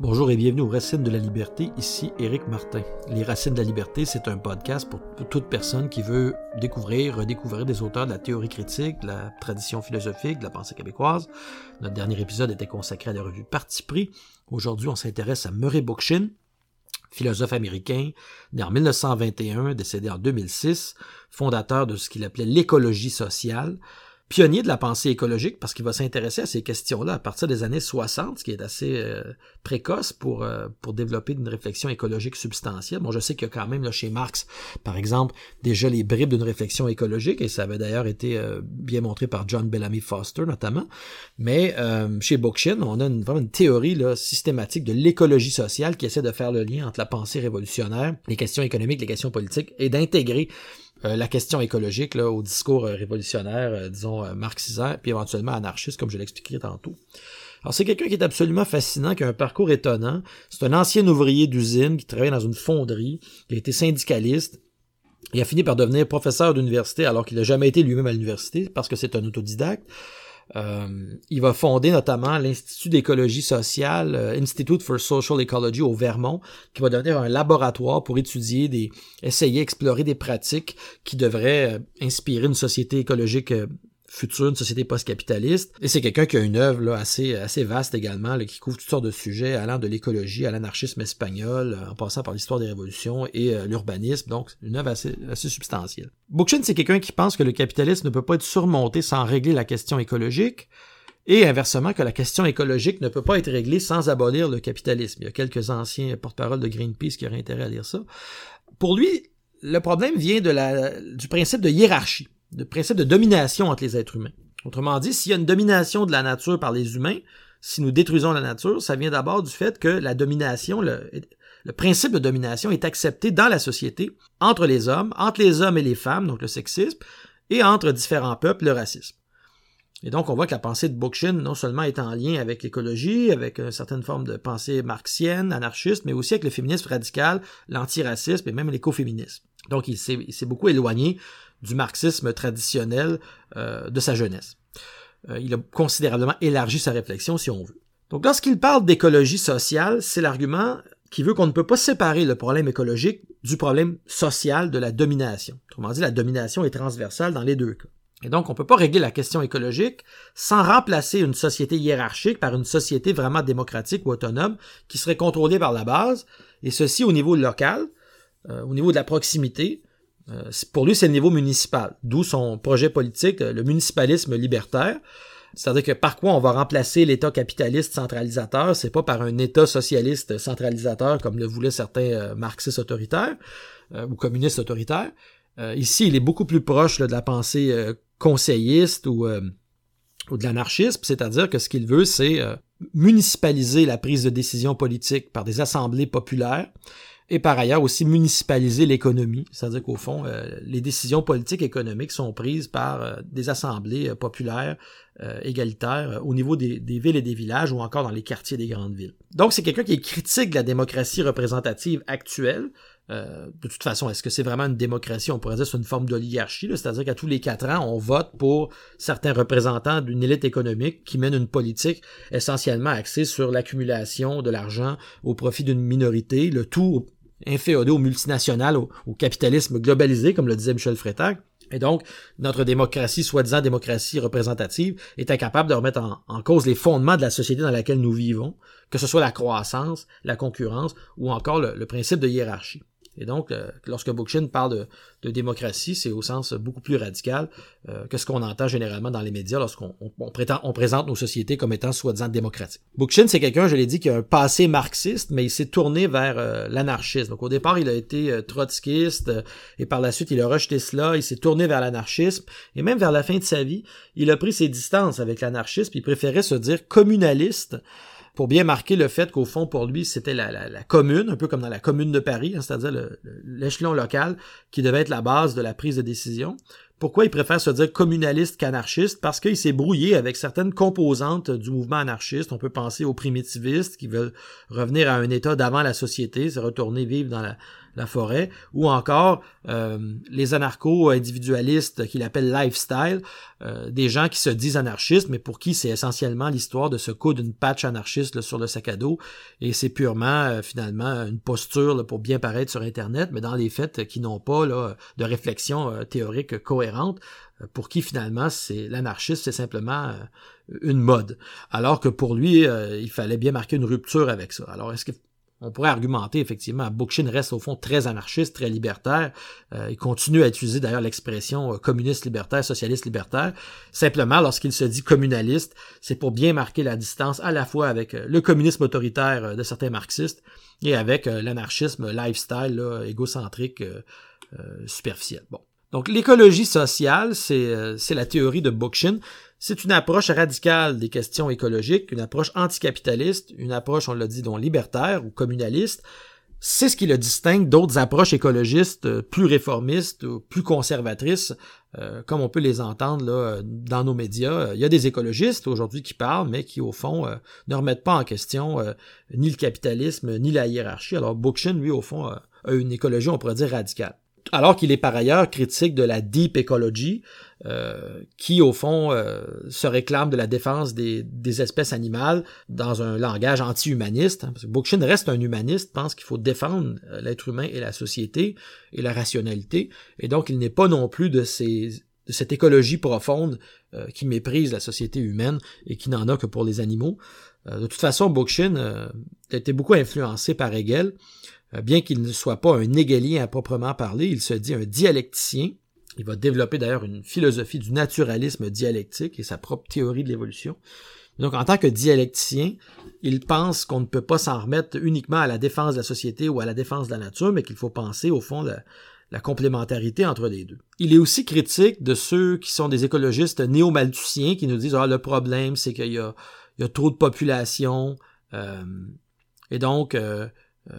Bonjour et bienvenue aux Racines de la Liberté, ici Éric Martin. Les Racines de la Liberté, c'est un podcast pour toute personne qui veut découvrir, redécouvrir des auteurs de la théorie critique, de la tradition philosophique, de la pensée québécoise. Notre dernier épisode était consacré à la revue Parti pris. Aujourd'hui, on s'intéresse à Murray Bookchin, philosophe américain, né en 1921, décédé en 2006, fondateur de ce qu'il appelait l'écologie sociale pionnier de la pensée écologique parce qu'il va s'intéresser à ces questions-là à partir des années 60, ce qui est assez euh, précoce pour, euh, pour développer une réflexion écologique substantielle. Bon, je sais qu'il y a quand même là, chez Marx, par exemple, déjà les bribes d'une réflexion écologique, et ça avait d'ailleurs été euh, bien montré par John Bellamy Foster notamment. Mais chez Bookchin, on a une, vraiment une théorie systématique de l'écologie sociale qui essaie de faire le lien entre la pensée révolutionnaire, les questions économiques, les questions politiques, et d'intégrer euh, la question écologique là, au discours euh, révolutionnaire, euh, disons, marxisant, puis éventuellement anarchiste, comme je l'expliquerai tantôt. Alors, c'est quelqu'un qui est absolument fascinant, qui a un parcours étonnant. C'est un ancien ouvrier d'usine qui travaille dans une fonderie, qui a été syndicaliste. Il a fini par devenir professeur d'université alors qu'il n'a jamais été lui-même à l'université parce que c'est un autodidacte. Euh, il va fonder notamment l'Institut d'écologie sociale, euh, Institute for Social Ecology au Vermont, qui va devenir un laboratoire pour étudier des, essayer, explorer des pratiques qui devraient euh, inspirer une société écologique future, une société post-capitaliste. Et c'est quelqu'un qui a une œuvre là, assez, assez vaste également, là, qui couvre toutes sortes de sujets, allant de l'écologie à l'anarchisme espagnol, en passant par l'histoire des révolutions et euh, l'urbanisme. Donc, une œuvre assez, assez substantielle. Bookchin, c'est quelqu'un qui pense que le capitalisme ne peut pas être surmonté sans régler la question écologique. Et inversement, que la question écologique ne peut pas être réglée sans abolir le capitalisme. Il y a quelques anciens porte-parole de Greenpeace qui auraient intérêt à lire ça. Pour lui, le problème vient de la, du principe de hiérarchie de principe de domination entre les êtres humains. Autrement dit, s'il y a une domination de la nature par les humains, si nous détruisons la nature, ça vient d'abord du fait que la domination, le, principe de domination est accepté dans la société entre les hommes, entre les hommes et les femmes, donc le sexisme, et entre différents peuples, le racisme. Et donc, on voit que la pensée de Bookchin, non seulement est en lien avec l'écologie, avec une certaine forme de pensée marxienne, anarchiste, mais aussi avec le féminisme radical, l'antiracisme et même l'écoféminisme. Donc, il s'est beaucoup éloigné du marxisme traditionnel euh, de sa jeunesse. Euh, il a considérablement élargi sa réflexion, si on veut. Donc lorsqu'il parle d'écologie sociale, c'est l'argument qui veut qu'on ne peut pas séparer le problème écologique du problème social de la domination. Autrement dit, la domination est transversale dans les deux cas. Et donc, on ne peut pas régler la question écologique sans remplacer une société hiérarchique par une société vraiment démocratique ou autonome qui serait contrôlée par la base, et ceci au niveau local, euh, au niveau de la proximité, pour lui, c'est le niveau municipal, d'où son projet politique, le municipalisme libertaire. C'est-à-dire que par quoi on va remplacer l'État capitaliste centralisateur, c'est pas par un État socialiste centralisateur comme le voulaient certains euh, marxistes autoritaires euh, ou communistes autoritaires. ici, il est beaucoup plus proche de la pensée conseilliste ou, ou de l'anarchisme, c'est-à-dire que ce qu'il veut, c'est municipaliser la prise de décision politique par des assemblées populaires et par ailleurs aussi municipaliser l'économie, c'est-à-dire qu'au fond, euh, les décisions politiques économiques sont prises par euh, des assemblées euh, populaires égalitaires au niveau des, villes et des villages ou encore dans les quartiers des grandes villes. Donc c'est quelqu'un qui est critique de la démocratie représentative actuelle. de toute façon, est-ce que c'est vraiment une démocratie? On pourrait dire c'est une forme d'oligarchie, c'est-à-dire qu'à tous les quatre ans, on vote pour certains représentants d'une élite économique qui mène une politique essentiellement axée sur l'accumulation de l'argent au profit d'une minorité, le tout inféodé au multinational, au, capitalisme globalisé, comme le disait Michel Freytag. Et donc, notre démocratie, soi-disant démocratie représentative, est incapable de remettre en, cause les fondements de la société dans laquelle nous vivons, que ce soit la croissance, la concurrence ou encore le principe de hiérarchie. Et donc, euh, lorsque Bookchin parle de, démocratie, c'est au sens beaucoup plus radical euh, que ce qu'on entend généralement dans les médias lorsqu'on présente nos sociétés comme étant soi-disant démocratiques. Bookchin, c'est quelqu'un, je l'ai dit, qui a un passé marxiste, mais il s'est tourné vers euh, l'anarchisme. Donc au départ, il a été trotskiste, et par la suite, il a rejeté cela, il s'est tourné vers l'anarchisme, et même vers la fin de sa vie, il a pris ses distances avec l'anarchisme, il préférait se dire communaliste pour bien marquer le fait qu'au fond, pour lui, c'était la, commune, un peu comme dans la commune de Paris, hein, c'est-à-dire l'échelon local, qui devait être la base de la prise de décision. Pourquoi il préfère se dire communaliste qu'anarchiste? Parce qu'il s'est brouillé avec certaines composantes du mouvement anarchiste. On peut penser aux primitivistes qui veulent revenir à un état d'avant la société, se retourner vivre dans la, la forêt, ou encore euh, les anarcho-individualistes qu'il appelle lifestyle, euh, des gens qui se disent anarchistes, mais pour qui c'est essentiellement l'histoire de se coudre une patch anarchiste sur le sac à dos, et c'est purement euh, finalement une posture pour bien paraître sur Internet, mais dans les faits qui n'ont pas là, de réflexion théorique cohérente, pour qui finalement c'est l'anarchiste, c'est simplement une mode. Alors que pour lui, il fallait bien marquer une rupture avec ça. Alors est-ce que on pourrait argumenter effectivement, Bookchin reste au fond très anarchiste, très libertaire. Euh, il continue à utiliser d'ailleurs l'expression euh, communiste libertaire, socialiste libertaire. Simplement, lorsqu'il se dit communaliste, c'est pour bien marquer la distance à la fois avec euh, le communisme autoritaire de certains marxistes et avec l'anarchisme lifestyle égocentrique superficiel. Bon. Donc l'écologie sociale, c'est la théorie de Bookchin. C'est une approche radicale des questions écologiques, une approche anticapitaliste, une approche, on l'a dit, dont libertaire ou communaliste. C'est ce qui le distingue d'autres approches écologistes euh, plus réformistes ou plus conservatrices, euh, comme on peut les entendre là, dans nos médias. Il y a des écologistes aujourd'hui qui parlent, mais qui, au fond, euh, ne remettent pas en question ni le capitalisme, ni la hiérarchie. Alors, Bookchin, lui, au fond, a une écologie, on pourrait dire, radicale alors qu'il est par ailleurs critique de la deep ecology, euh, qui au fond euh, se réclame de la défense des, espèces animales dans un langage anti-humaniste. Hein, Bookchin reste un humaniste, pense qu'il faut défendre euh, l'être humain et la société et la rationalité, et donc il n'est pas non plus de, ces, de cette écologie profonde qui méprise la société humaine et qui n'en a que pour les animaux. de toute façon, Bookchin a été beaucoup influencé par Hegel. Euh, bien qu'il ne soit pas un égalien à proprement parler, il se dit un dialecticien. Il va développer d'ailleurs une philosophie du naturalisme dialectique et sa propre théorie de l'évolution. Donc, en tant que dialecticien, il pense qu'on ne peut pas s'en remettre uniquement à la défense de la société ou à la défense de la nature, mais qu'il faut penser, au fond, la, la complémentarité entre les deux. Il est aussi critique de ceux qui sont des écologistes néo-malthusiens qui nous disent ah le problème c'est qu'il y y a trop de population euh, et donc euh,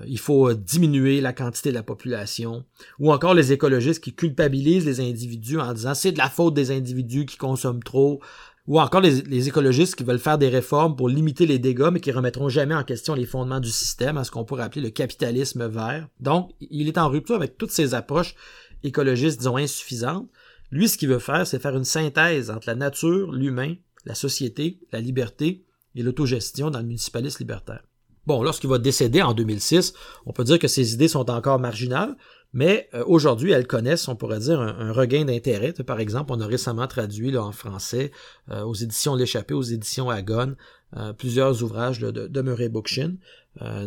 il faut euh, diminuer la quantité de la population, ou encore les écologistes qui culpabilisent les individus en disant c'est de la faute des individus qui consomment trop, ou encore les, écologistes qui veulent faire des réformes pour limiter les dégâts, mais qui remettront jamais en question les fondements du système, à ce qu'on pourrait appeler le capitalisme vert. Donc, il est en rupture avec toutes ces approches écologistes, disons, insuffisantes. Lui, ce qu'il veut faire, c'est faire une synthèse entre la nature, l'humain, la société, la liberté et l'autogestion dans le municipalisme libertaire. Bon, lorsqu'il va décéder en 2006, on peut dire que ses idées sont encore marginales, mais euh, aujourd'hui, elles connaissent, on pourrait dire, un, regain d'intérêt. Par exemple, on a récemment traduit là, en français euh, aux éditions L'échappée, aux éditions Agone, euh, plusieurs ouvrages de, de Murray Bookchin,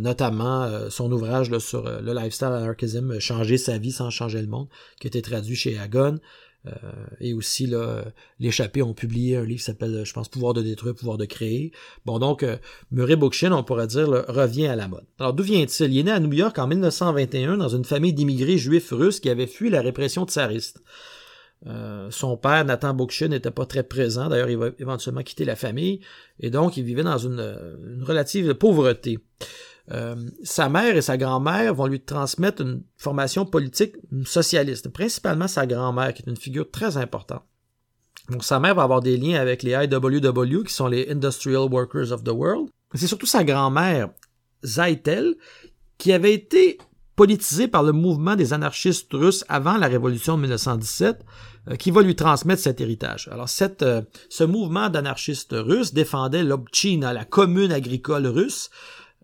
notamment son ouvrage sur le lifestyle anarchism, Changer sa vie sans changer le monde, qui a été traduit chez Agone. Euh, et aussi, là, l'échappé ont publié un livre qui s'appelle, je pense, Pouvoir de détruire, Pouvoir de créer. Bon, donc, euh, Murray Bookchin, on pourrait dire, revient à la mode. Alors, d'où vient-il? Il est né à New York en 1921 dans une famille d'immigrés juifs russes qui avaient fui la répression tsariste. Euh, son père, Nathan Bookchin, n'était pas très présent. D'ailleurs, il va éventuellement quitter la famille. Et donc, il vivait dans une relative pauvreté. Euh, sa mère et sa grand-mère vont lui transmettre une formation politique socialiste, principalement sa grand-mère, qui est une figure très importante. Donc sa mère va avoir des liens avec les IWW, qui sont les Industrial Workers of the World. C'est surtout sa grand-mère, Zaitel, qui avait été politisée par le mouvement des anarchistes russes avant la révolution de 1917, euh, qui va lui transmettre cet héritage. Alors cette, euh, ce mouvement d'anarchistes russes défendait l'Obchina, la commune agricole russe,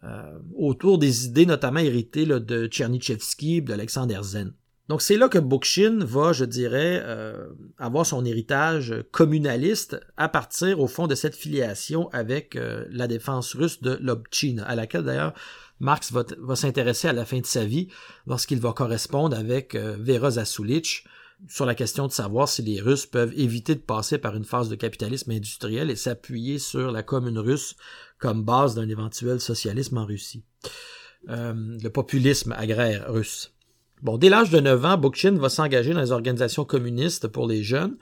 euh, autour des idées notamment héritées de Tchernychevsky, d'Alexander Zen. Donc c'est là que Bookchin va, je dirais, euh, avoir son héritage communaliste à partir au fond de cette filiation avec euh, la défense russe de l'Obchina, à laquelle d'ailleurs Marx va, va s'intéresser à la fin de sa vie lorsqu'il va correspondre avec Vera Zasulich sur la question de savoir si les Russes peuvent éviter de passer par une phase de capitalisme industriel et s'appuyer sur la commune russe comme base d'un éventuel socialisme en Russie. Euh, le populisme agraire russe. Bon, dès l'âge de 9 ans, Bookchin va s'engager dans les organisations communistes pour les jeunes.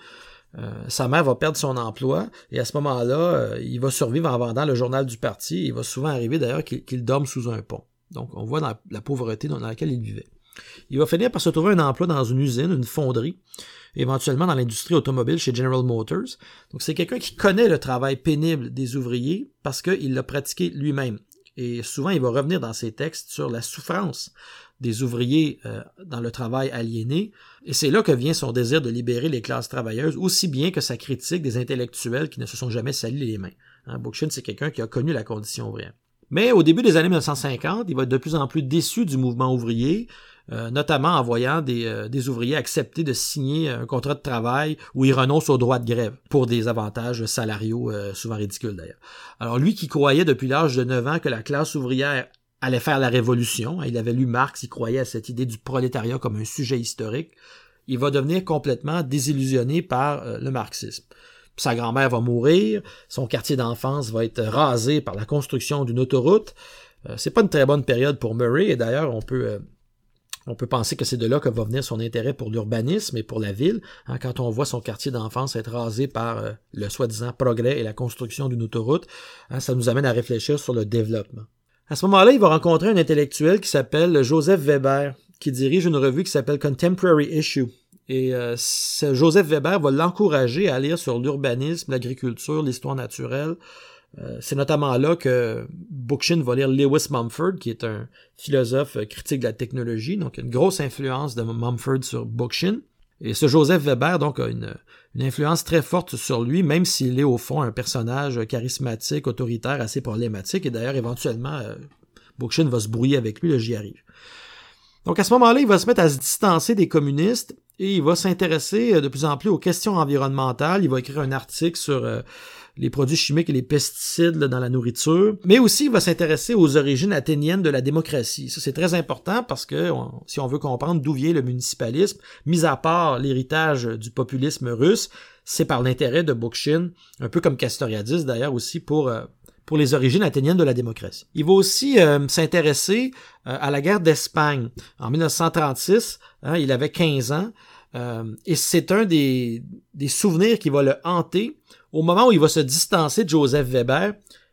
Euh, sa mère va perdre son emploi et à ce moment-là, euh, il va survivre en vendant le journal du parti. Il va souvent arriver d'ailleurs qu'il dorme sous un pont. Donc on voit la pauvreté dans laquelle il vivait. Il va finir par se trouver un emploi dans une usine, une fonderie, éventuellement dans l'industrie automobile chez General Motors. Donc c'est quelqu'un qui connaît le travail pénible des ouvriers parce qu'il l'a pratiqué lui-même. Et souvent, il va revenir dans ses textes sur la souffrance des ouvriers euh, dans le travail aliéné, et c'est là que vient son désir de libérer les classes travailleuses, aussi bien que sa critique des intellectuels qui ne se sont jamais salis les mains. Hein, Bookchin, c'est quelqu'un qui a connu la condition ouvrière. Mais au début des années 1950, il va être de plus en plus déçu du mouvement ouvrier, euh, notamment en voyant des, euh, des, ouvriers accepter de signer un contrat de travail où ils renoncent au droit de grève pour des avantages salariaux souvent ridicules d'ailleurs. Alors lui qui croyait depuis l'âge de 9 ans que la classe ouvrière allait faire la révolution. Il avait lu Marx, il croyait à cette idée du prolétariat comme un sujet historique. Il va devenir complètement désillusionné par euh, le marxisme. Sa grand-mère va mourir, son quartier d'enfance va être rasé par la construction d'une autoroute. Euh, c'est pas une très bonne période pour Murray, et d'ailleurs, on peut, euh, on peut penser que c'est de là que va venir son intérêt pour l'urbanisme et pour la ville, hein, quand on voit son quartier d'enfance être rasé par le soi-disant progrès et la construction d'une autoroute, hein, ça nous amène à réfléchir sur le développement. À ce moment-là, il va rencontrer un intellectuel qui s'appelle Joseph Weber, qui dirige une revue qui s'appelle Contemporary Issue. Et euh, Joseph Weber va l'encourager à lire sur l'urbanisme, l'agriculture, l'histoire naturelle. Euh, c'est notamment là que Bookchin va lire Lewis Mumford, qui est un philosophe critique de la technologie, donc une grosse influence de Mumford sur Bookchin. Et ce Joseph Weber, donc, a une, influence très forte sur lui, même s'il est au fond un personnage charismatique, autoritaire, assez problématique. Et d'ailleurs, éventuellement, euh, Bookchin va se brouiller avec lui, là, j'y arrive. Donc à ce moment-là, il va se mettre à se distancer des communistes il va s'intéresser euh, de plus en plus aux questions environnementales. Il va écrire un article sur euh, les produits chimiques et les pesticides dans la nourriture, mais aussi il va s'intéresser aux origines athéniennes de la démocratie. Ça, c'est très important parce que si on veut comprendre d'où vient le municipalisme, mis à part l'héritage du populisme russe, c'est par l'intérêt de Bookchin, un peu comme Castoriadis d'ailleurs aussi pour euh, pour les origines athéniennes de la démocratie. Il va aussi euh, s'intéresser euh, à la guerre d'Espagne. En 1936, hein, il avait 15 ans, et c'est un des, des souvenirs qui va le hanter au moment où il va se distancer de Joseph Weber,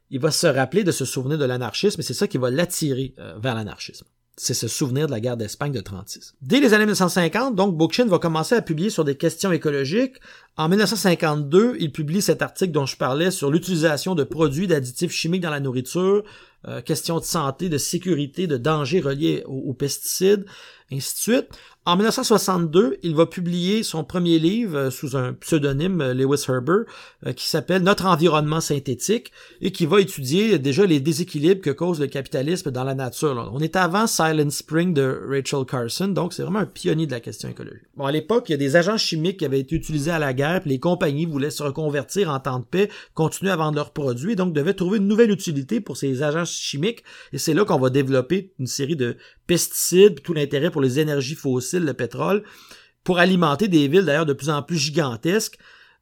il va se rappeler de se souvenir de l'anarchisme et c'est ça qui va l'attirer euh, vers l'anarchisme. C'est ce souvenir de la guerre d'Espagne de 36. Dès les années 1950, donc, Bookchin va commencer à publier sur des questions écologiques. En 1952, il publie cet article dont je parlais sur l'utilisation de produits d'additifs chimiques dans la nourriture, euh, questions de santé, de sécurité, de dangers reliés aux pesticides, ainsi de suite. En 1962, il va publier son premier livre euh, sous un pseudonyme euh, Lewis Herber euh, qui s'appelle Notre environnement synthétique et qui va étudier déjà les déséquilibres que cause le capitalisme dans la nature. On est avant Silent Spring de Rachel Carson, donc c'est vraiment un pionnier de la question écologique. Bon, à l'époque, il y a des agents chimiques qui avaient été utilisés à la guerre, puis les compagnies voulaient se reconvertir en temps de paix, continuer à vendre leurs produits, donc devaient trouver une nouvelle utilité pour ces agents chimiques, et c'est là qu'on va développer une série de pesticides, tout l'intérêt pour les énergies fossiles, le pétrole, pour alimenter des villes d'ailleurs de plus en plus gigantesques.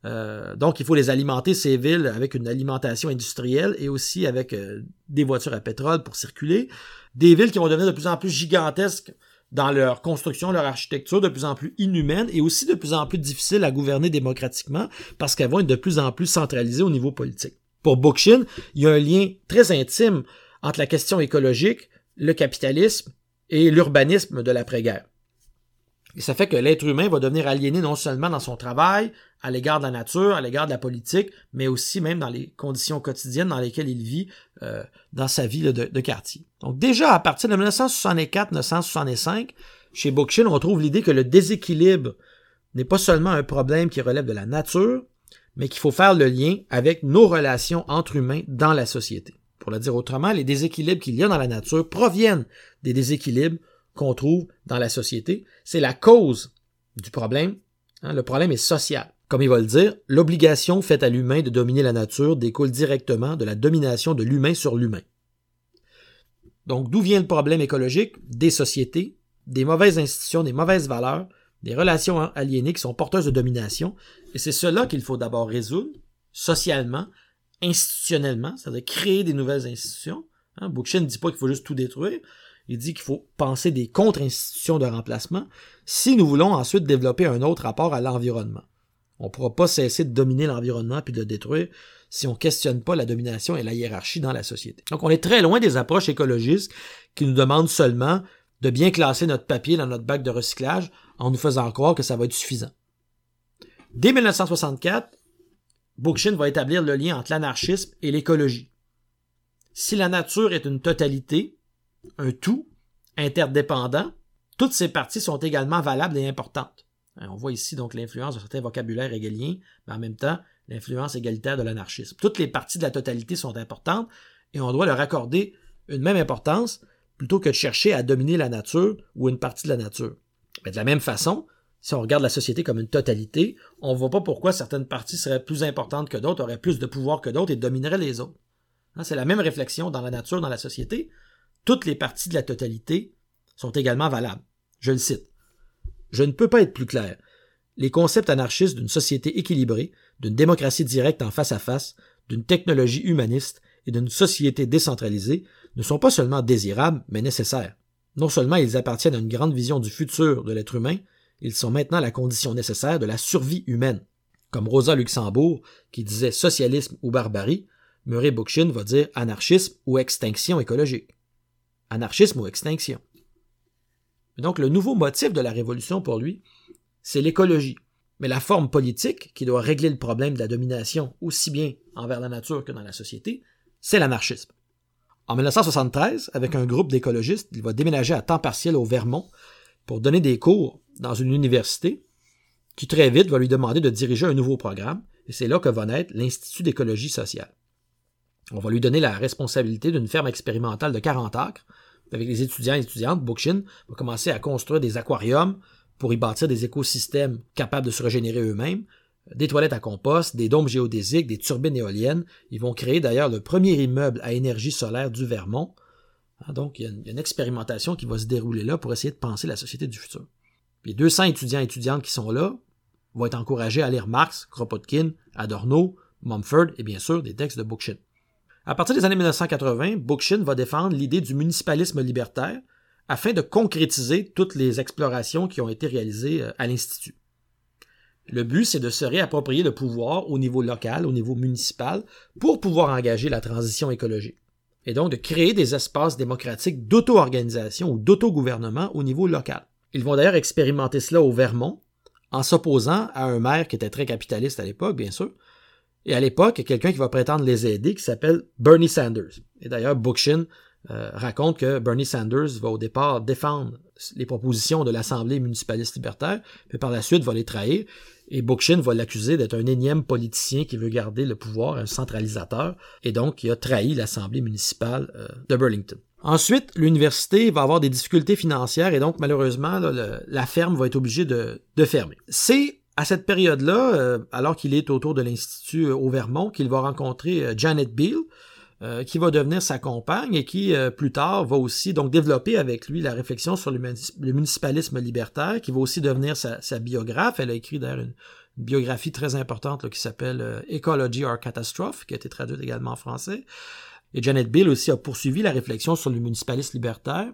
Euh, donc, il faut les alimenter, ces villes, avec une alimentation industrielle et aussi avec euh, des voitures à pétrole pour circuler. Des villes qui vont devenir de plus en plus gigantesques dans leur construction, leur architecture, de plus en plus inhumaines et aussi de plus en plus difficiles à gouverner démocratiquement parce qu'elles vont être de plus en plus centralisées au niveau politique. Pour Bookchin, il y a un lien très intime entre la question écologique, le capitalisme et l'urbanisme de l'après-guerre. Et ça fait que l'être humain va devenir aliéné non seulement dans son travail, à l'égard de la nature, à l'égard de la politique, mais aussi même dans les conditions quotidiennes dans lesquelles il vit euh, dans sa vie de, quartier. Donc déjà à partir de 1964-1965, chez Bookchin, on trouve l'idée que le déséquilibre n'est pas seulement un problème qui relève de la nature, mais qu'il faut faire le lien avec nos relations entre humains dans la société. Pour le dire autrement, les déséquilibres qu'il y a dans la nature proviennent des déséquilibres qu'on trouve dans la société. C'est la cause du problème. Hein. le problème est social. Comme il va le dire, l'obligation faite à l'humain de dominer la nature découle directement de la domination de l'humain sur l'humain. Donc d'où vient le problème écologique? Des sociétés, des mauvaises institutions, des mauvaises valeurs, des relations aliénées qui sont porteuses de domination. Et c'est cela qu'il faut d'abord résoudre, socialement, institutionnellement, c'est-à-dire créer des nouvelles institutions. Hein, Bookchin ne dit pas qu'il faut juste tout détruire. Il dit qu'il faut penser des contre-institutions de remplacement si nous voulons ensuite développer un autre rapport à l'environnement. On ne pourra pas cesser de dominer l'environnement puis de le détruire si on ne questionne pas la domination et la hiérarchie dans la société. Donc on est très loin des approches écologistes qui nous demandent seulement de bien classer notre papier dans notre bac de recyclage en nous faisant croire que ça va être suffisant. Dès 1964, Bookchin va établir le lien entre l'anarchisme et l'écologie. Si la nature est une totalité, un tout, interdépendants, toutes ces parties sont également valables et importantes. Hein, on voit ici donc l'influence de certains vocabulaires hegeliens, mais en même temps l'influence égalitaire de l'anarchisme. Toutes les parties de la totalité sont importantes et on doit leur accorder une même importance plutôt que de chercher à dominer la nature ou une partie de la nature. Mais de la même façon, si on regarde la société comme une totalité, on ne voit pas pourquoi certaines parties seraient plus importantes que d'autres, auraient plus de pouvoir que d'autres et domineraient les autres. Hein, c'est la même réflexion dans la nature, dans la société. Toutes les parties de la totalité sont également valables. Je le cite. Je ne peux pas être plus clair. Les concepts anarchistes d'une société équilibrée, d'une démocratie directe en face à face, d'une technologie humaniste et d'une société décentralisée ne sont pas seulement désirables, mais nécessaires. Non seulement ils appartiennent à une grande vision du futur de l'être humain, ils sont maintenant la condition nécessaire de la survie humaine. Comme Rosa Luxembourg, qui disait socialisme ou barbarie, Murray Bookchin va dire anarchisme ou extinction écologique. Anarchisme ou extinction. Donc le nouveau motif de la révolution pour lui, c'est l'écologie. Mais la forme politique qui doit régler le problème de la domination aussi bien envers la nature que dans la société, c'est l'anarchisme. En 1973, avec un groupe d'écologistes, il va déménager à temps partiel au Vermont pour donner des cours dans une université qui très vite va lui demander de diriger un nouveau programme, et c'est là que va naître l'Institut d'écologie sociale. On va lui donner la responsabilité d'une ferme expérimentale de 40 acres. Avec les étudiants et étudiantes, Bookchin va commencer à construire des aquariums pour y bâtir des écosystèmes capables de se régénérer eux-mêmes, des toilettes à compost, des dômes géodésiques, des turbines éoliennes. Ils vont créer d'ailleurs le premier immeuble à énergie solaire du Vermont. Hein, donc, il y, a une, expérimentation qui va se dérouler là pour essayer de penser la société du futur. Les 200 étudiants et étudiantes qui sont là vont être encouragés à lire Marx, Kropotkin, Adorno, Mumford et bien sûr des textes de Bookchin. À partir des années 1980, Bookchin va défendre l'idée du municipalisme libertaire afin de concrétiser toutes les explorations qui ont été réalisées euh, à l'Institut. Le but, c'est de se réapproprier le pouvoir au niveau local, au niveau municipal, pour pouvoir engager la transition écologique. Et donc de créer des espaces démocratiques d'auto-organisation ou d'auto-gouvernement au niveau local. Ils vont d'ailleurs expérimenter cela au Vermont, en s'opposant à un maire qui était très capitaliste à l'époque, bien sûr. Et à l'époque, quelqu'un qui va prétendre les aider qui s'appelle Bernie Sanders. Et d'ailleurs, Bookchin euh, raconte que Bernie Sanders va au départ défendre les propositions de l'Assemblée municipaliste libertaire, puis par la suite va les trahir. Et Bookchin va l'accuser d'être un énième politicien qui veut garder le pouvoir, un centralisateur, et donc qui a trahi l'Assemblée municipale euh, de Burlington. Ensuite, l'université va avoir des difficultés financières et donc malheureusement, la ferme va être obligée de, fermer. C'est à cette période-là, euh, alors qu'il est autour de l'Institut au Vermont, qu'il va rencontrer Janet Beale, euh, qui va devenir sa compagne et qui, euh, plus tard, va aussi donc développer avec lui la réflexion sur le, municipalisme libertaire, qui va aussi devenir sa, biographe. Elle a écrit d'ailleurs une, biographie très importante qui s'appelle euh, Ecology or Catastrophe, qui a été traduite également en français. Et Janet Bill aussi a poursuivi la réflexion sur le municipalisme libertaire.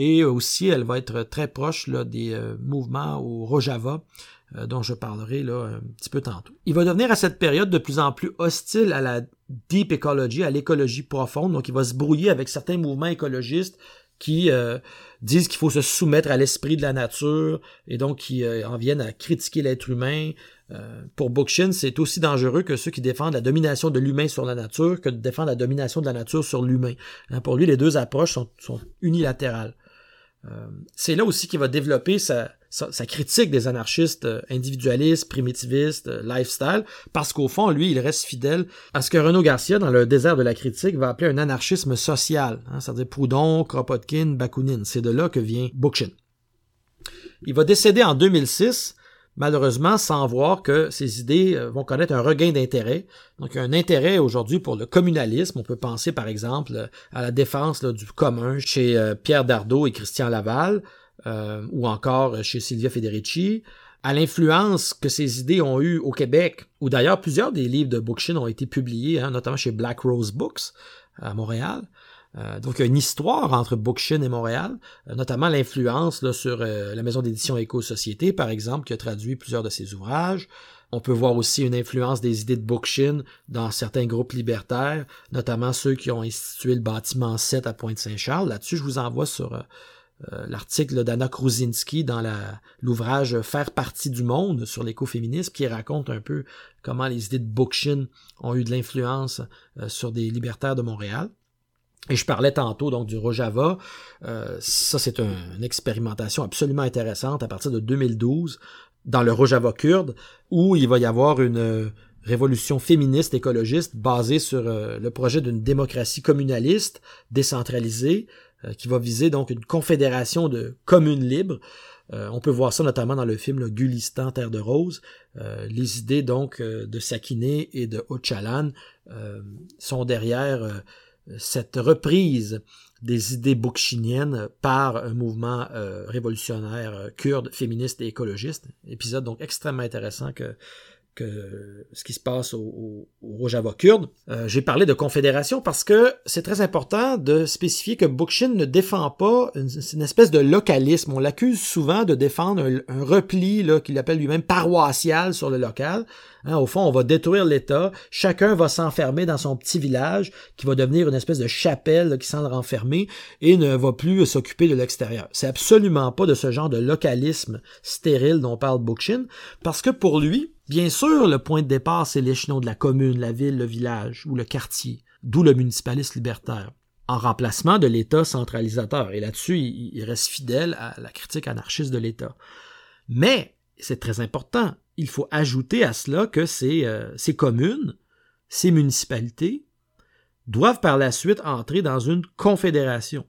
Et aussi, elle va être très proche là, des mouvements au Rojava, dont je parlerai là un petit peu tantôt. Il va devenir à cette période de plus en plus hostile à la deep ecology, à l'écologie profonde. Donc, il va se brouiller avec certains mouvements écologistes qui euh, disent qu'il faut se soumettre à l'esprit de la nature et donc qui euh, en viennent à critiquer l'être humain. Euh, pour Bookchin, c'est aussi dangereux que ceux qui défendent la domination de l'humain sur la nature que de défendre la domination de la nature sur l'humain. Hein, pour lui, les deux approches sont unilatérales. C'est là aussi qu'il va développer sa, sa, critique des anarchistes euh, individualistes, primitivistes, euh, lifestyle, parce qu'au fond, lui, il reste fidèle à ce que Renaud Garcia, dans le désert de la critique, va appeler un anarchisme social, hein, c'est-à-dire Proudhon, Kropotkin, Bakounine. C'est de là que vient Bookchin. Il va décéder en 2006, malheureusement sans voir que ses idées euh, vont connaître un regain d'intérêt. Donc un intérêt aujourd'hui pour le communalisme. On peut penser par exemple à la défense du commun chez Pierre Dardot et Christian Laval, euh, ou encore chez Silvia Federici, à l'influence que ces idées ont eue au Québec, où d'ailleurs plusieurs des livres de Bookchin ont été publiés, hein, notamment chez Black Rose Books à Montréal. Euh, donc, il y a une histoire entre Bookchin et Montréal, euh, notamment l'influence sur la maison d'édition Éco-Société, par exemple, qui a traduit plusieurs de ses ouvrages. On peut voir aussi une influence des idées de Bookchin dans certains groupes libertaires, notamment ceux qui ont institué le bâtiment 7 à Pointe-Saint-Charles. Là-dessus, je vous envoie sur euh, l'article d'Anna Kruzinski dans l'ouvrage Faire partie du monde sur l'écoféminisme qui raconte un peu comment les idées de Bookchin ont eu de l'influence euh, sur des libertaires de Montréal. Et je parlais tantôt donc du Rojava. Euh, ça, c'est une expérimentation absolument intéressante à partir de 2012 dans le Rojava kurde, où il va y avoir une révolution féministe écologiste basée sur euh, le projet d'une démocratie communaliste décentralisée euh, qui va viser donc une confédération de communes libres. Euh, on peut voir ça notamment dans le film le Gulistan Terre de Rose. les idées donc de Sakiné et de Ocalan sont derrière cette reprise des idées boukchiniennes par un mouvement révolutionnaire kurde, féministe et écologiste. Épisode donc extrêmement intéressant que ce qui se passe au, Rojava kurde. Euh, j'ai parlé de confédération parce que c'est très important de spécifier que Bookchin ne défend pas une, espèce de localisme. On l'accuse souvent de défendre un, repli qu'il appelle lui-même paroissial sur le local. Hein, au fond, on va détruire l'État, chacun va s'enfermer dans son petit village qui va devenir une espèce de chapelle qui s'en renfermer et ne va plus s'occuper de l'extérieur. C'est absolument pas de ce genre de localisme stérile dont parle Bookchin parce que pour lui, Bien sûr, le point de départ, c'est l'échelon de la commune, la ville, le village ou le quartier, d'où le municipalisme libertaire, en remplacement de l'État centralisateur. Et là-dessus, il, reste fidèle à la critique anarchiste de l'État. Mais, c'est très important, il faut ajouter à cela que ces, euh, communes, ces municipalités, doivent par la suite entrer dans une confédération.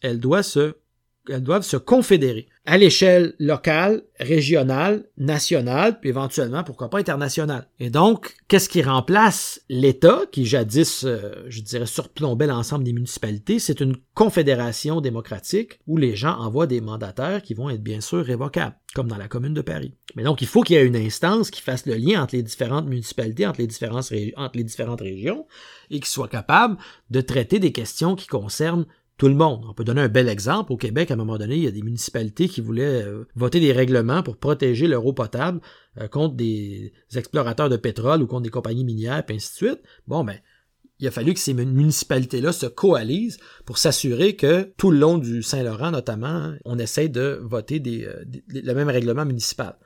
Elles doivent se confédérer à l'échelle locale, régionale, nationale, puis éventuellement, pourquoi pas internationale. Et donc, qu'est-ce qui remplace l'État, qui jadis, euh, je dirais, surplombait l'ensemble des municipalités? C'est une confédération démocratique où les gens envoient des mandataires qui vont être bien sûr révocables, comme dans la commune de Paris. Mais donc, il faut qu'il y ait une instance qui fasse le lien entre les différentes municipalités, entre les différentes, entre les différentes régions, et qui soit capable de traiter des questions qui concernent tout le monde. On peut donner un bel exemple. Au Québec, à un moment donné, il y a des municipalités qui voulaient euh, voter des règlements pour protéger leur eau potable euh, contre des explorateurs de pétrole ou contre des compagnies minières, et ainsi de suite. Bon, ben, il a fallu que ces municipalités-là se coalisent pour s'assurer que tout le long du Saint-Laurent, notamment, on essaie de voter euh, le même règlement municipal.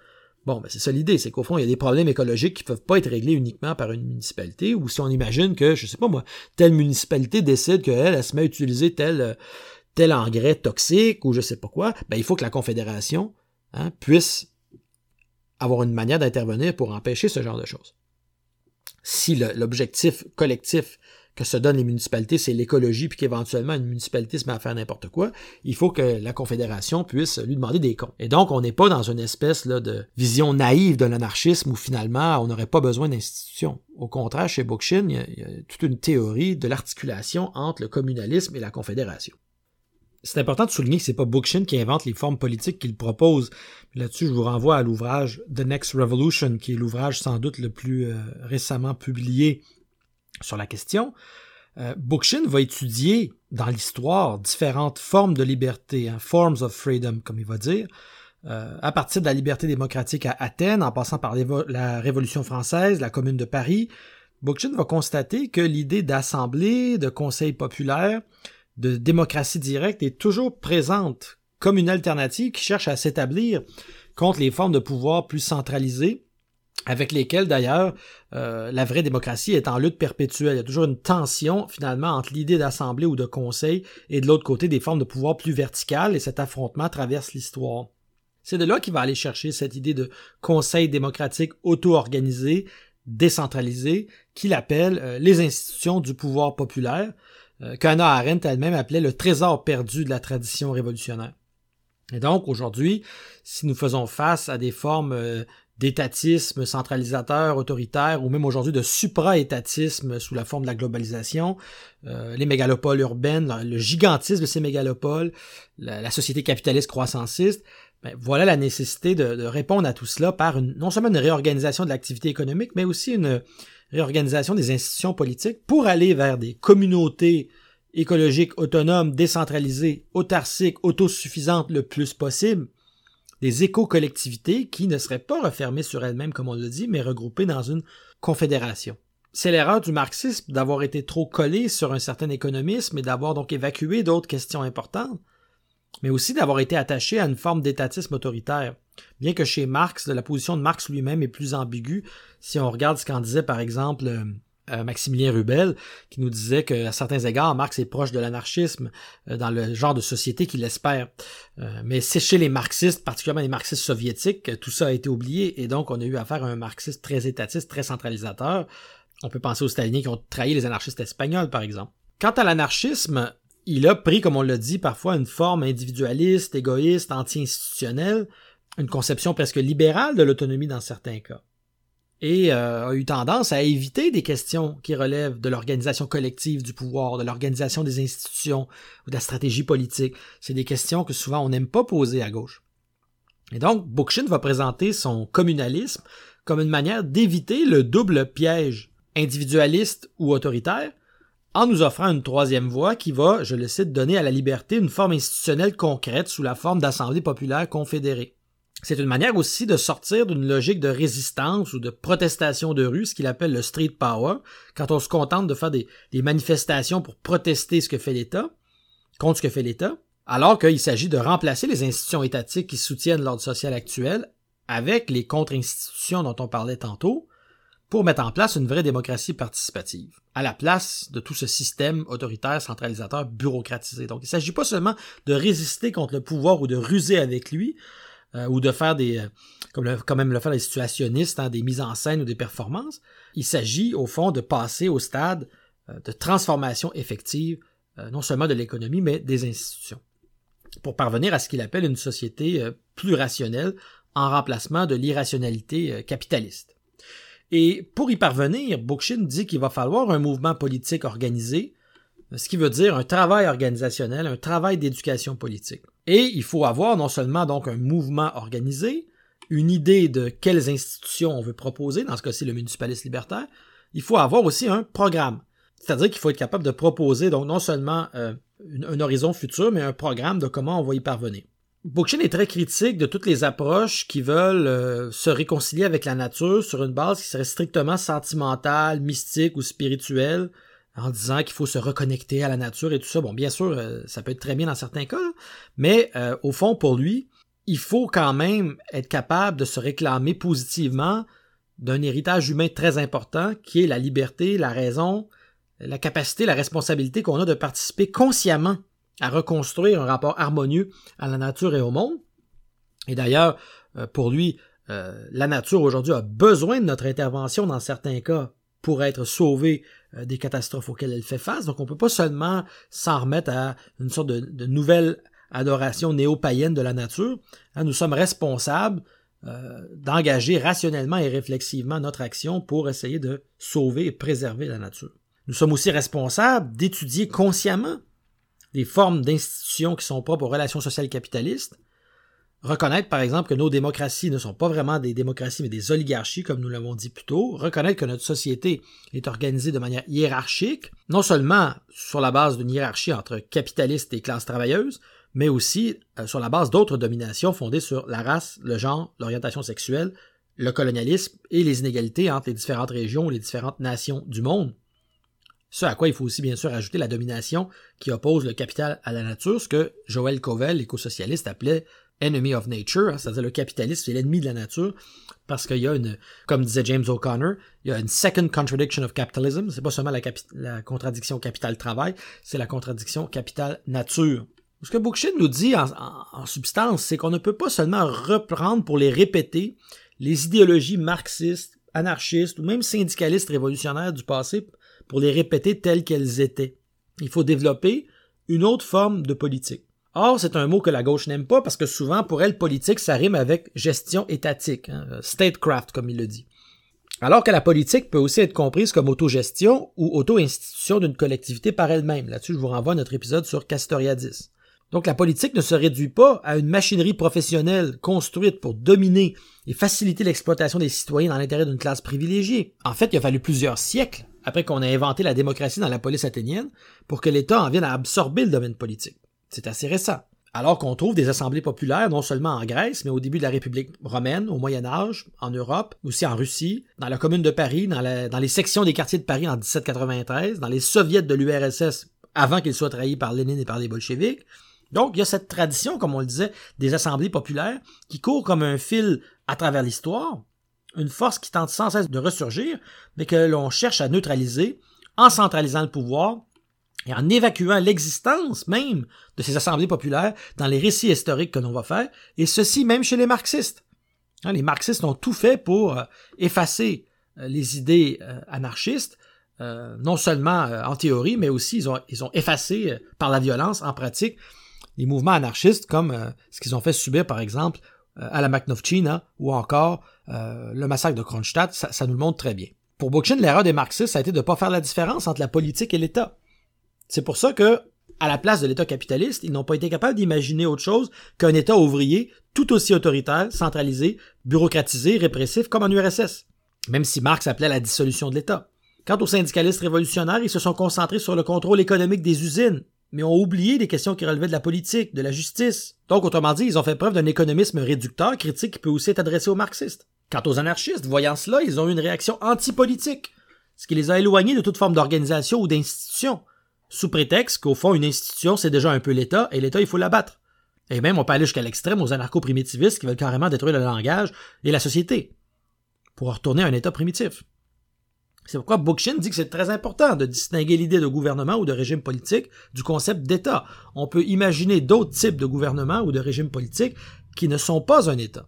Bon, ben c'est ça l'idée, c'est qu'au fond, il y a des problèmes écologiques qui peuvent pas être réglés uniquement par une municipalité, ou si on imagine que, je sais pas moi, telle municipalité décide qu'elle, elle se met à utiliser tel, tel engrais toxique, ou je sais pas quoi, ben il faut que la Confédération hein, puisse avoir une manière d'intervenir pour empêcher ce genre de choses. Si l'objectif collectif que se donnent les municipalités, c'est l'écologie, puis qu'éventuellement une municipalité se met à faire n'importe quoi, il faut que la Confédération puisse lui demander des comptes. Et donc, on n'est pas dans une espèce de vision naïve de l'anarchisme où finalement on n'aurait pas besoin d'institutions. Au contraire, chez Bookchin, il, il y, a, toute une théorie de l'articulation entre le communalisme et la Confédération. C'est important de souligner que c'est pas Bookchin qui invente les formes politiques qu'il propose. Là-dessus, je vous renvoie à l'ouvrage The Next Revolution, qui est l'ouvrage sans doute le plus euh, récemment publié sur la question, euh, Bookchin va étudier dans l'histoire différentes formes de liberté, hein, forms of freedom, comme il va dire, euh, à partir de la liberté démocratique à Athènes, en passant par la Révolution française, la Commune de Paris. Bookchin va constater que l'idée d'assemblée, de conseil populaire, de démocratie directe est toujours présente comme une alternative qui cherche à s'établir contre les formes de pouvoir plus centralisées avec lesquels d'ailleurs euh, la vraie démocratie est en lutte perpétuelle. Il y a toujours une tension finalement entre l'idée d'assemblée ou de conseil et de l'autre côté des formes de pouvoir plus verticales et cet affrontement traverse l'histoire. C'est de là qu'il va aller chercher cette idée de conseil démocratique auto-organisé, décentralisé, qu'il appelle euh, les institutions du pouvoir populaire, euh, qu'Anna Arendt elle-même appelait le trésor perdu de la tradition révolutionnaire. Et donc aujourd'hui, si nous faisons face à des formes d'étatisme centralisateur, autoritaire, ou même aujourd'hui de supra-étatisme sous la forme de la globalisation, euh, les mégalopoles urbaines, le gigantisme de ces mégalopoles, la, société capitaliste croissanciste, ben, voilà la nécessité de, répondre à tout cela par une, non seulement une réorganisation de l'activité économique, mais aussi une réorganisation des institutions politiques pour aller vers des communautés écologiques autonomes, décentralisées, autarciques, autosuffisantes le plus possible, des éco-collectivités qui ne seraient pas refermées sur elles-mêmes, comme on le dit, mais regroupées dans une confédération. C'est l'erreur du marxisme d'avoir été trop collé sur un certain économisme et d'avoir donc évacué d'autres questions importantes, mais aussi d'avoir été attaché à une forme d'étatisme autoritaire. Bien que chez Marx, la position de Marx lui-même est plus ambiguë, si on regarde ce qu'en disait par exemple euh, Maximilien Rubel, qui nous disait qu'à certains égards, Marx est proche de l'anarchisme euh, dans le genre de société qu'il espère. Euh, mais c'est chez les marxistes, particulièrement les marxistes soviétiques, tout ça a été oublié et donc on a eu affaire à un marxiste très étatiste, très centralisateur. On peut penser aux staliniens qui ont trahi les anarchistes espagnols, par exemple. Quant à l'anarchisme, il a pris, comme on l'a dit, parfois une forme individualiste, égoïste, anti-institutionnelle, une conception presque libérale de l'autonomie dans certains cas et euh, a eu tendance à éviter des questions qui relèvent de l'organisation collective du pouvoir, de l'organisation des institutions ou de la stratégie politique. C'est des questions que souvent on n'aime pas poser à gauche. Et donc, Bookchin va présenter son communalisme comme une manière d'éviter le double piège individualiste ou autoritaire en nous offrant une troisième voie qui va, je le cite, donner à la liberté une forme institutionnelle concrète sous la forme d'assemblée populaire confédérée. C'est une manière aussi de sortir d'une logique de résistance ou de protestation de rue, ce qu'il appelle le street power, quand on se contente de faire des, manifestations pour protester ce que fait l'État, contre ce que fait l'État, alors qu'il s'agit de remplacer les institutions étatiques qui soutiennent l'ordre social actuel avec les contre-institutions dont on parlait tantôt, pour mettre en place une vraie démocratie participative, à la place de tout ce système autoritaire, centralisateur, bureaucratisé. Donc il ne s'agit pas seulement de résister contre le pouvoir ou de ruser avec lui, euh, ou de faire des, euh, comme le, quand même le faire les situationnistes, hein, des mises en scène ou des performances. Il s'agit au fond de passer au stade euh, de transformation effective, non seulement de l'économie, mais des institutions, pour parvenir à ce qu'il appelle une société plus rationnelle en remplacement de l'irrationalité capitaliste. Et pour y parvenir, Bookchin dit qu'il va falloir un mouvement politique organisé, ce qui veut dire un travail organisationnel, un travail d'éducation politique. Et il faut avoir non seulement donc un mouvement organisé, une idée de quelles institutions on veut proposer, dans ce cas-ci le municipalisme libertaire, il faut avoir aussi un programme. C'est-à-dire qu'il faut être capable de proposer donc non seulement euh, un horizon futur, mais un programme de comment on va y parvenir. Bookchin est très critique de toutes les approches qui veulent euh, se réconcilier avec la nature sur une base qui serait strictement sentimentale, mystique ou spirituelle, en disant qu'il faut se reconnecter à la nature et tout ça. Bon, bien sûr, euh, ça peut être très bien dans certains cas, mais euh, au fond, pour lui, il faut quand même être capable de se réclamer positivement d'un héritage humain très important, qui est la liberté, la raison, la capacité, la responsabilité qu'on a de participer consciemment à reconstruire un rapport harmonieux à la nature et au monde. Et d'ailleurs, euh, pour lui, la nature aujourd'hui a besoin de notre intervention dans certains cas pour être sauvée des catastrophes auxquelles elle fait face. Donc on ne peut pas seulement s'en remettre à une sorte de, nouvelle adoration néo-païenne de la nature. Hein, nous sommes responsables euh, d'engager rationnellement et réflexivement notre action pour essayer de sauver et préserver la nature. Nous sommes aussi responsables d'étudier consciemment des formes d'institutions qui sont propres aux relations sociales capitalistes Reconnaître, par exemple, que nos démocraties ne sont pas vraiment des démocraties, mais des oligarchies, comme nous l'avons dit plus tôt. Reconnaître que notre société est organisée de manière hiérarchique, non seulement sur la base d'une hiérarchie entre capitalistes et classes travailleuses, mais aussi euh, sur la base d'autres dominations fondées sur la race, le genre, l'orientation sexuelle, le colonialisme et les inégalités entre les différentes régions, les différentes nations du monde. Ce à quoi il faut aussi bien sûr ajouter la domination qui oppose le capital à la nature, ce que Joël Covel, l'éco-socialiste, appelait enemy of nature, hein, c'est-à-dire le capitalisme, c'est l'ennemi de la nature, parce qu'il y a une, comme disait James O'Connor, il y a une second contradiction of capitalism, c'est pas seulement la, contradiction capital-travail, c'est la contradiction capital-nature. Ce que Bookchin nous dit en, substance, c'est qu'on ne peut pas seulement reprendre pour les répéter les idéologies marxistes, anarchistes ou même syndicalistes révolutionnaires du passé pour les répéter telles qu'elles étaient. Il faut développer une autre forme de politique. Or, c'est un mot que la gauche n'aime pas parce que souvent, pour elle, politique, ça rime avec gestion étatique, hein, statecraft, comme il le dit. Alors que la politique peut aussi être comprise comme autogestion ou auto-institution d'une collectivité par elle-même. Là-dessus, je vous renvoie à notre épisode sur Castoriadis. Donc la politique ne se réduit pas à une machinerie professionnelle construite pour dominer et faciliter l'exploitation des citoyens dans l'intérêt d'une classe privilégiée. En fait, il a fallu plusieurs siècles, après qu'on ait inventé la démocratie dans la police athénienne, pour que l'État en vienne à absorber le domaine politique. C'est assez récent. Alors qu'on trouve des assemblées populaires non seulement en Grèce, mais au début de la République romaine, au Moyen Âge, en Europe, aussi en Russie, dans la commune de Paris, dans, les sections des quartiers de Paris en 1793, dans les soviets de l'URSS avant qu'ils soient trahis par Lénine et par les bolcheviks. Donc, il y a cette tradition, comme on le disait, des assemblées populaires qui court comme un fil à travers l'histoire, une force qui tente sans cesse de ressurgir, mais que l'on cherche à neutraliser en centralisant le pouvoir et en évacuant l'existence même de ces assemblées populaires dans les récits historiques que l'on va faire, et ceci même chez les marxistes. Hein, les marxistes ont tout fait pour euh, effacer euh, les idées euh, anarchistes, non seulement en théorie, mais aussi ils ont, effacé par la violence en pratique les mouvements anarchistes comme ce qu'ils ont fait subir par exemple à la Makhnovchina ou encore le massacre de Kronstadt, ça, ça, nous le montre très bien. Pour Bookchin, l'erreur des marxistes, ça a été de ne pas faire la différence entre la politique et l'État. C'est pour ça que, à la place de l'État capitaliste, ils n'ont pas été capables d'imaginer autre chose qu'un État ouvrier tout aussi autoritaire, centralisé, bureaucratisé, répressif comme en URSS. Même si Marx appelait à la dissolution de l'État. Quant aux syndicalistes révolutionnaires, ils se sont concentrés sur le contrôle économique des usines, mais ont oublié des questions qui relevaient de la politique, de la justice. Donc, autrement dit, ils ont fait preuve d'un économisme réducteur, critique qui peut aussi être adressé aux marxistes. Quant aux anarchistes, voyant cela, ils ont eu une réaction anti-politique, ce qui les a éloignés de toute forme d'organisation ou d'institution sous prétexte qu'au fond, une institution, c'est déjà un peu l'État, et l'État, il faut l'abattre. Et même, on peut aller jusqu'à l'extrême aux anarcho-primitivistes qui veulent carrément détruire le langage et la société pour retourner à un État primitif. C'est pourquoi Bookchin dit que c'est très important de distinguer l'idée de gouvernement ou de régime politique du concept d'État. On peut imaginer d'autres types de gouvernement ou de régime politique qui ne sont pas un État.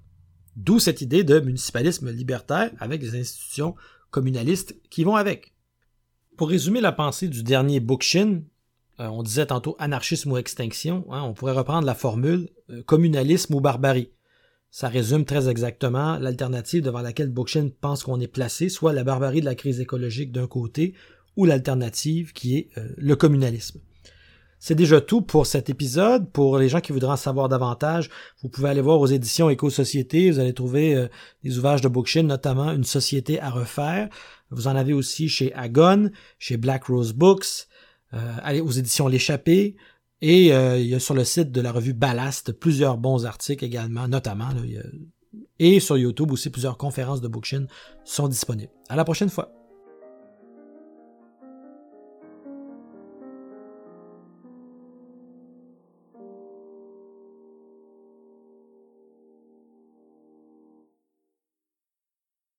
D'où cette idée de municipalisme libertaire avec des institutions communalistes qui vont avec. Pour résumer la pensée du dernier Bookchin, euh, on disait tantôt anarchisme ou extinction, hein, on pourrait reprendre la formule euh, communalisme ou barbarie. Ça résume très exactement l'alternative devant laquelle Bookchin pense qu'on est placé, soit la barbarie de la crise écologique d'un côté, ou l'alternative qui est euh, le communalisme. C'est déjà tout pour cet épisode. Pour les gens qui voudraient en savoir davantage, vous pouvez aller voir aux éditions Éco-Société. Vous allez trouver des ouvrages de Bookchin, notamment Une société à refaire. Vous en avez aussi chez Agon, chez Black Rose Books, euh, allez aux éditions L'échappée. Et euh, il y a sur le site de la revue Ballast plusieurs bons articles également, notamment. et sur YouTube aussi, plusieurs conférences de Bookchin sont disponibles. À la prochaine fois.